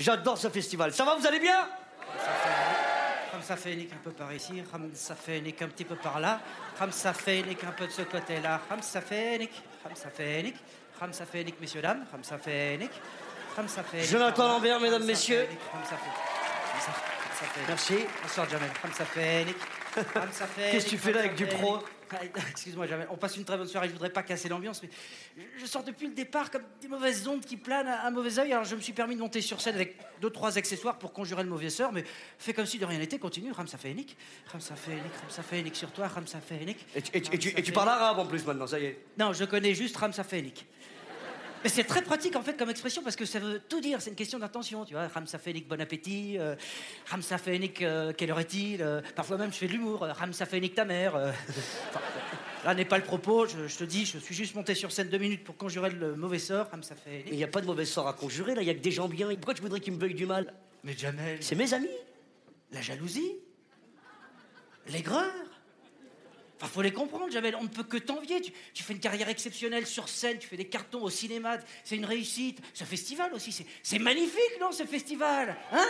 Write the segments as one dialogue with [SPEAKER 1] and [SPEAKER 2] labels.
[SPEAKER 1] J'adore ce festival. Ça va, vous allez bien
[SPEAKER 2] Ramsa Fénic un peu par ici, Ramsa Fénic un petit peu par là, Ramsa Fénic un peu de ce côté-là, Ramsa Fénic, Ramsa Fénic, Ramsa Fénic, messieurs, dames, Ramsa Fénic, Ramsa Fénic.
[SPEAKER 1] Jonathan Lambert, mesdames, messieurs. Merci.
[SPEAKER 2] Bonsoir, Jamel. Fénic. Ramsa Fénic.
[SPEAKER 1] Qu'est-ce que tu fais là avec du pro
[SPEAKER 2] Ah, Excuse-moi. On passe une très bonne soirée. Je voudrais pas casser l'ambiance, mais je sors depuis le départ comme des mauvaises ondes qui planent à un mauvais œil. Alors je me suis permis de monter sur scène avec deux, trois accessoires pour conjurer le mauvais sort, mais fais comme si de rien n'était. Continue. Ramsa Fénic. Ramsa Fénic. Ramsa Fénic sur toi. Ramsa Fénic.
[SPEAKER 1] et, tu- et tu- et tu, et tu parles arabe en plus maintenant, ça y est.
[SPEAKER 2] Non, je connais juste Ramsa Fénic. Mais c'est très pratique en fait comme expression parce que ça veut tout dire, c'est une question d'intention, tu vois. Ramsa Fénic, bon appétit. euh, Ramsa Fénic, euh, quelle heure est-il euh, Parfois même je fais de l'humour. euh, Ramsa Fénic, ta mère. euh. Enfin, là n'est pas le propos, je, je te dis, je suis juste monté sur scène deux minutes pour conjurer le mauvais sort. Ramsa
[SPEAKER 1] Il n'y a pas de mauvais sort à conjurer, là, il y a que des gens bien. Pourquoi tu voudrais qu'ils me veuillent du mal?
[SPEAKER 2] Mais Jamel,
[SPEAKER 1] C'est mes amis.
[SPEAKER 2] la jalousie, l'aigreur. Enfin, faut les comprendre, Jamel. On ne peut que t'envier. Tu, tu fais une carrière exceptionnelle sur scène, tu fais des cartons au cinéma, c'est une réussite. Ce festival aussi, c'est- magnifique, non, ce festival Hein?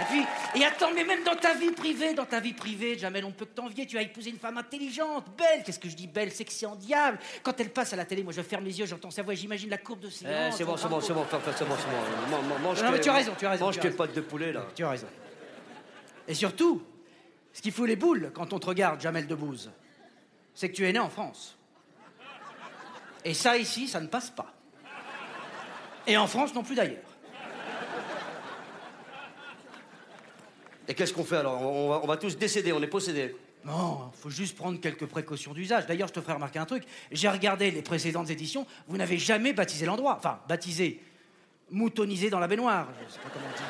[SPEAKER 2] Et puis, et attends, mais même dans ta vie privée, dans ta vie privée, Jamel, on ne peut que t'envier. Tu as épousé une femme intelligente, belle. Qu'est-ce que je dis belle, sexy en diable? Quand elle passe à la télé, moi, je ferme les yeux, j'entends sa voix, j'imagine la courbe de ses
[SPEAKER 1] Eh, c'est bon, c'est bon, c'est bon, c'est bon, c'est bon. Man- man- Mange
[SPEAKER 2] Non, mais tu as raison, tu as raison,
[SPEAKER 1] Mange tes pâtes de poulet, là.
[SPEAKER 2] Tu as raison. Et surtout, ce qui fout les boules quand on te regarde, Jamel Debbouze, c'est que tu es né en France. Et ça, ici, ça ne passe pas. Et en France non plus d'ailleurs.
[SPEAKER 1] Et qu'est-ce qu'on fait alors? On va, on va tous décéder, on est possédés.
[SPEAKER 2] Non, faut juste prendre quelques précautions d'usage. D'ailleurs, je te ferai remarquer un truc. J'ai regardé les précédentes éditions, vous n'avez jamais baptisé l'endroit. Enfin, baptisé, moutonisé dans la baignoire. Je sais pas comment on dit.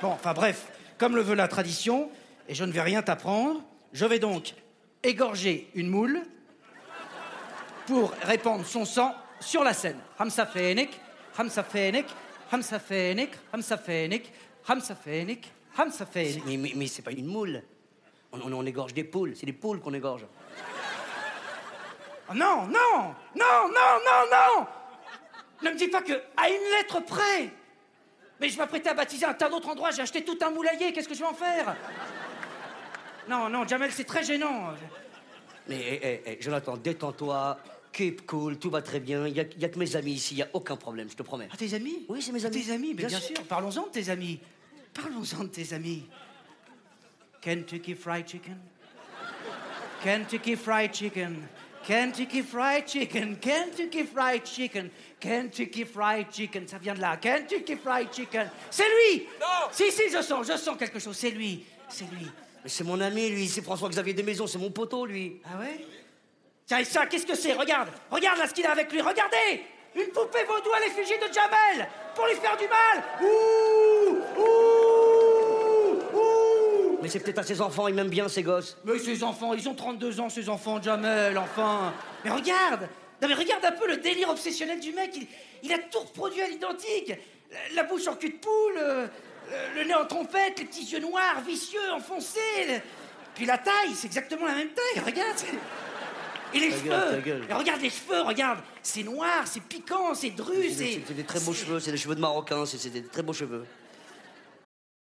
[SPEAKER 2] Bon, enfin bref, comme le veut la tradition, et je ne vais rien t'apprendre, je vais donc égorger une moule pour répandre son sang sur la scène. Hamsa Fénik, Hamsa Fénik, Hamsa Fénik, Hamsa Fénik, Hamsa Fénik, Hamsa Fénik.
[SPEAKER 1] Mais, mais, mais c'est pas une moule. On, on- on égorge des poules, c'est des poules qu'on égorge.
[SPEAKER 2] Oh non, non, non, non, non, non Ne me dis pas que à une lettre près Mais je m'apprêtais à baptiser un tas d'autres endroits, j'ai acheté tout un moulailler, qu'est-ce que je vais en faire? Non, non, Jamel, c'est très gênant.
[SPEAKER 1] Mais eh, eh, eh, Jonathan, détends-toi, keep cool, tout va très bien. Il y, a- y a que mes amis ici, il n'y a aucun problème, je te promets.
[SPEAKER 2] Ah, tes amis?
[SPEAKER 1] Oui, c'est mes
[SPEAKER 2] Ah,
[SPEAKER 1] amis.
[SPEAKER 2] Tes amis, mais
[SPEAKER 1] Bien
[SPEAKER 2] bien,
[SPEAKER 1] sûr.
[SPEAKER 2] sûr. Parlons-en de tes amis. Parlons-en de tes amis. Kentucky Fried Chicken. Kentucky Fried Chicken. Kentucky Fried Chicken? Kentucky Fried Chicken? Kentucky Fried Chicken? Ça vient de là. Kentucky Fried Chicken? C'est lui
[SPEAKER 1] Non
[SPEAKER 2] Si, si, je sens, je sens quelque chose. C'est lui. C'est lui.
[SPEAKER 1] Mais c'est mon ami, lui, c'est François-Xavier Desmaisons, c'est mon poteau, lui.
[SPEAKER 2] Ah ouais? Tiens, et ça, qu'est-ce que c'est? Regarde Regarde là ce qu'il a avec lui. Regardez Une poupée vaudou à l'effigie de Jamel Pour lui faire du mal Ouh Ouh
[SPEAKER 1] Mais c'est peut-être à ses enfants, il m'aime bien, ces gosses.
[SPEAKER 2] Mais ces enfants, ils ont 32 ans, ces enfants Jamel, enfin Mais regarde Non mais regarde un peu le délire obsessionnel du mec, il, il a tout reproduit à l'identique la, la bouche en cul de poule, euh, le, le nez en trompette, les petits yeux noirs, vicieux, enfoncés, le- puis la taille, c'est exactement la même taille, regarde Et les cheveux. Et regarde les cheveux, regarde C'est noir, c'est piquant, c'est dru,
[SPEAKER 1] C'est des,
[SPEAKER 2] c'est...
[SPEAKER 1] des très beaux cheveux, c'est des cheveux de Marocains, c'est des très beaux cheveux.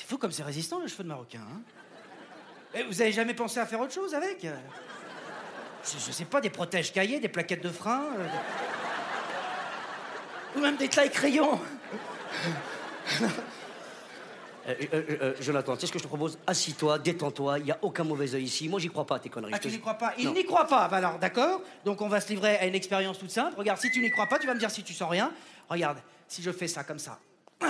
[SPEAKER 2] c'est- c'est fou comme c'est résistant le cheveu de marocain. Hein Eh, vous avez jamais pensé à faire autre chose avec? Euh je, je sais pas, des protèges cahiers, des plaquettes de frein euh, Ou même des tailles crayons
[SPEAKER 1] Euh, euh, euh, Jonathan, tu sais ce que je te propose? Assis-toi, détends-toi, il n'y a aucun mauvais œil ici. Moi, j'y crois pas à tes conneries.
[SPEAKER 2] Ah, tu n'y crois pas? Il n'y croit pas. Bah alors, d'accord? Donc, on va se livrer à une expérience toute simple. Regarde, si tu n'y crois pas, tu vas me dire si tu sens rien. Regarde, si je fais ça comme ça. Ah,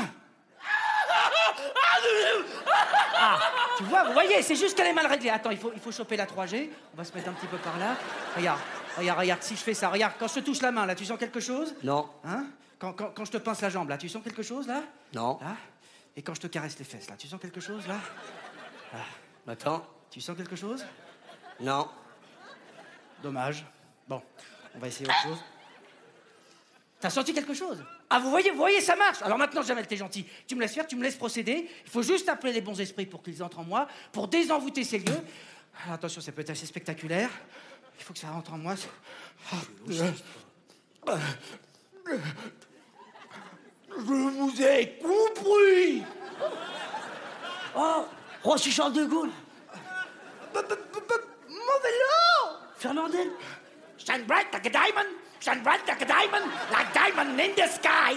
[SPEAKER 2] tu vois, vous voyez, c'est juste qu'elle est mal réglée. Attends, il faut, il faut choper la 3G. On va se mettre un petit peu par là. Regarde, regarde, regarde, si je fais ça, regarde, quand je te touche la main, là, tu sens quelque chose?
[SPEAKER 1] Non,
[SPEAKER 2] Hein? Quand, quand- quand je te pince la jambe, là, tu sens quelque chose, là?
[SPEAKER 1] Non.
[SPEAKER 2] Là? Et quand je te caresse les fesses, là, tu sens quelque chose, là
[SPEAKER 1] Attends,
[SPEAKER 2] Tu sens quelque chose?
[SPEAKER 1] Non.
[SPEAKER 2] Dommage. Bon, on va essayer autre chose. T'as senti quelque chose? Ah, vous voyez, vous voyez, ça marche. Alors maintenant, Jamel, t'es gentil. Tu me laisses faire, tu me laisses procéder. Il faut juste appeler les bons esprits pour qu'ils entrent en moi, pour désenvoûter ces lieux. Alors, attention, ça peut être assez spectaculaire. Il faut que ça rentre en moi. Je vous ai compris
[SPEAKER 1] Oh, Roissy Charles de Gaulle.
[SPEAKER 2] Mon vélo
[SPEAKER 1] Fernandel.
[SPEAKER 2] Shine bright like a diamond, shine bright like a diamond, like diamond in the sky.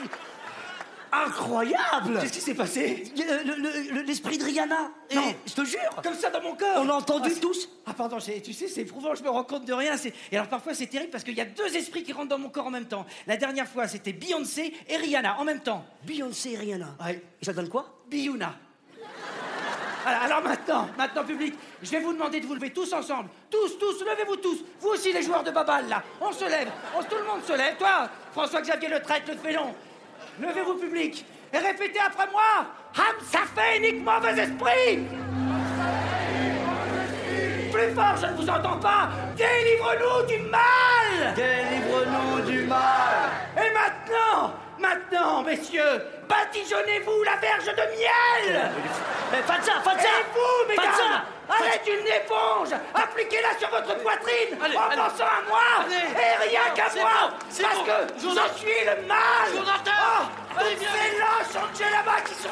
[SPEAKER 1] Incroyable
[SPEAKER 2] Qu'est-ce qui s'est passé?
[SPEAKER 1] Le- le- le- L'esprit de Rihanna?
[SPEAKER 2] Non.
[SPEAKER 1] Et, je te jure.
[SPEAKER 2] Comme ça dans mon cœur.
[SPEAKER 1] On l'a entendu
[SPEAKER 2] Ah,
[SPEAKER 1] tous?
[SPEAKER 2] Ah pardon, tu sais, c'est éprouvant, je me rends compte de rien. Et alors parfois c'est terrible parce qu'il y a deux esprits qui rentrent dans mon corps en même temps. La dernière fois c'était Beyoncé et Rihanna en même temps.
[SPEAKER 1] Beyoncé et Rihanna?
[SPEAKER 2] Ouais.
[SPEAKER 1] Et ça donne quoi?
[SPEAKER 2] Biyuna. Alors maintenant, maintenant public, je vais vous demander de vous lever tous ensemble. Tous, tous, levez-vous tous. Vous aussi les joueurs de babal là. On se lève. Tout le monde se lève. Toi, François-Xavier Le Traître, le félon. Levez-vous public. Et répétez après moi. Ham fait nique mauvais esprit. Plus fort, je ne vous entends pas. Délivre-nous du mal. maintenant, messieurs, badigeonnez-vous la verge de miel.
[SPEAKER 1] Fatsa, Fatsa
[SPEAKER 2] Et vous, mesdames Fatsa, une éponge. Appliquez-la sur votre poitrine
[SPEAKER 3] allez,
[SPEAKER 2] en pensant à moi Et rien qu'à moi Parce que je suis le mal.
[SPEAKER 3] Jonathan
[SPEAKER 2] oh, Toutes là-bas qui sont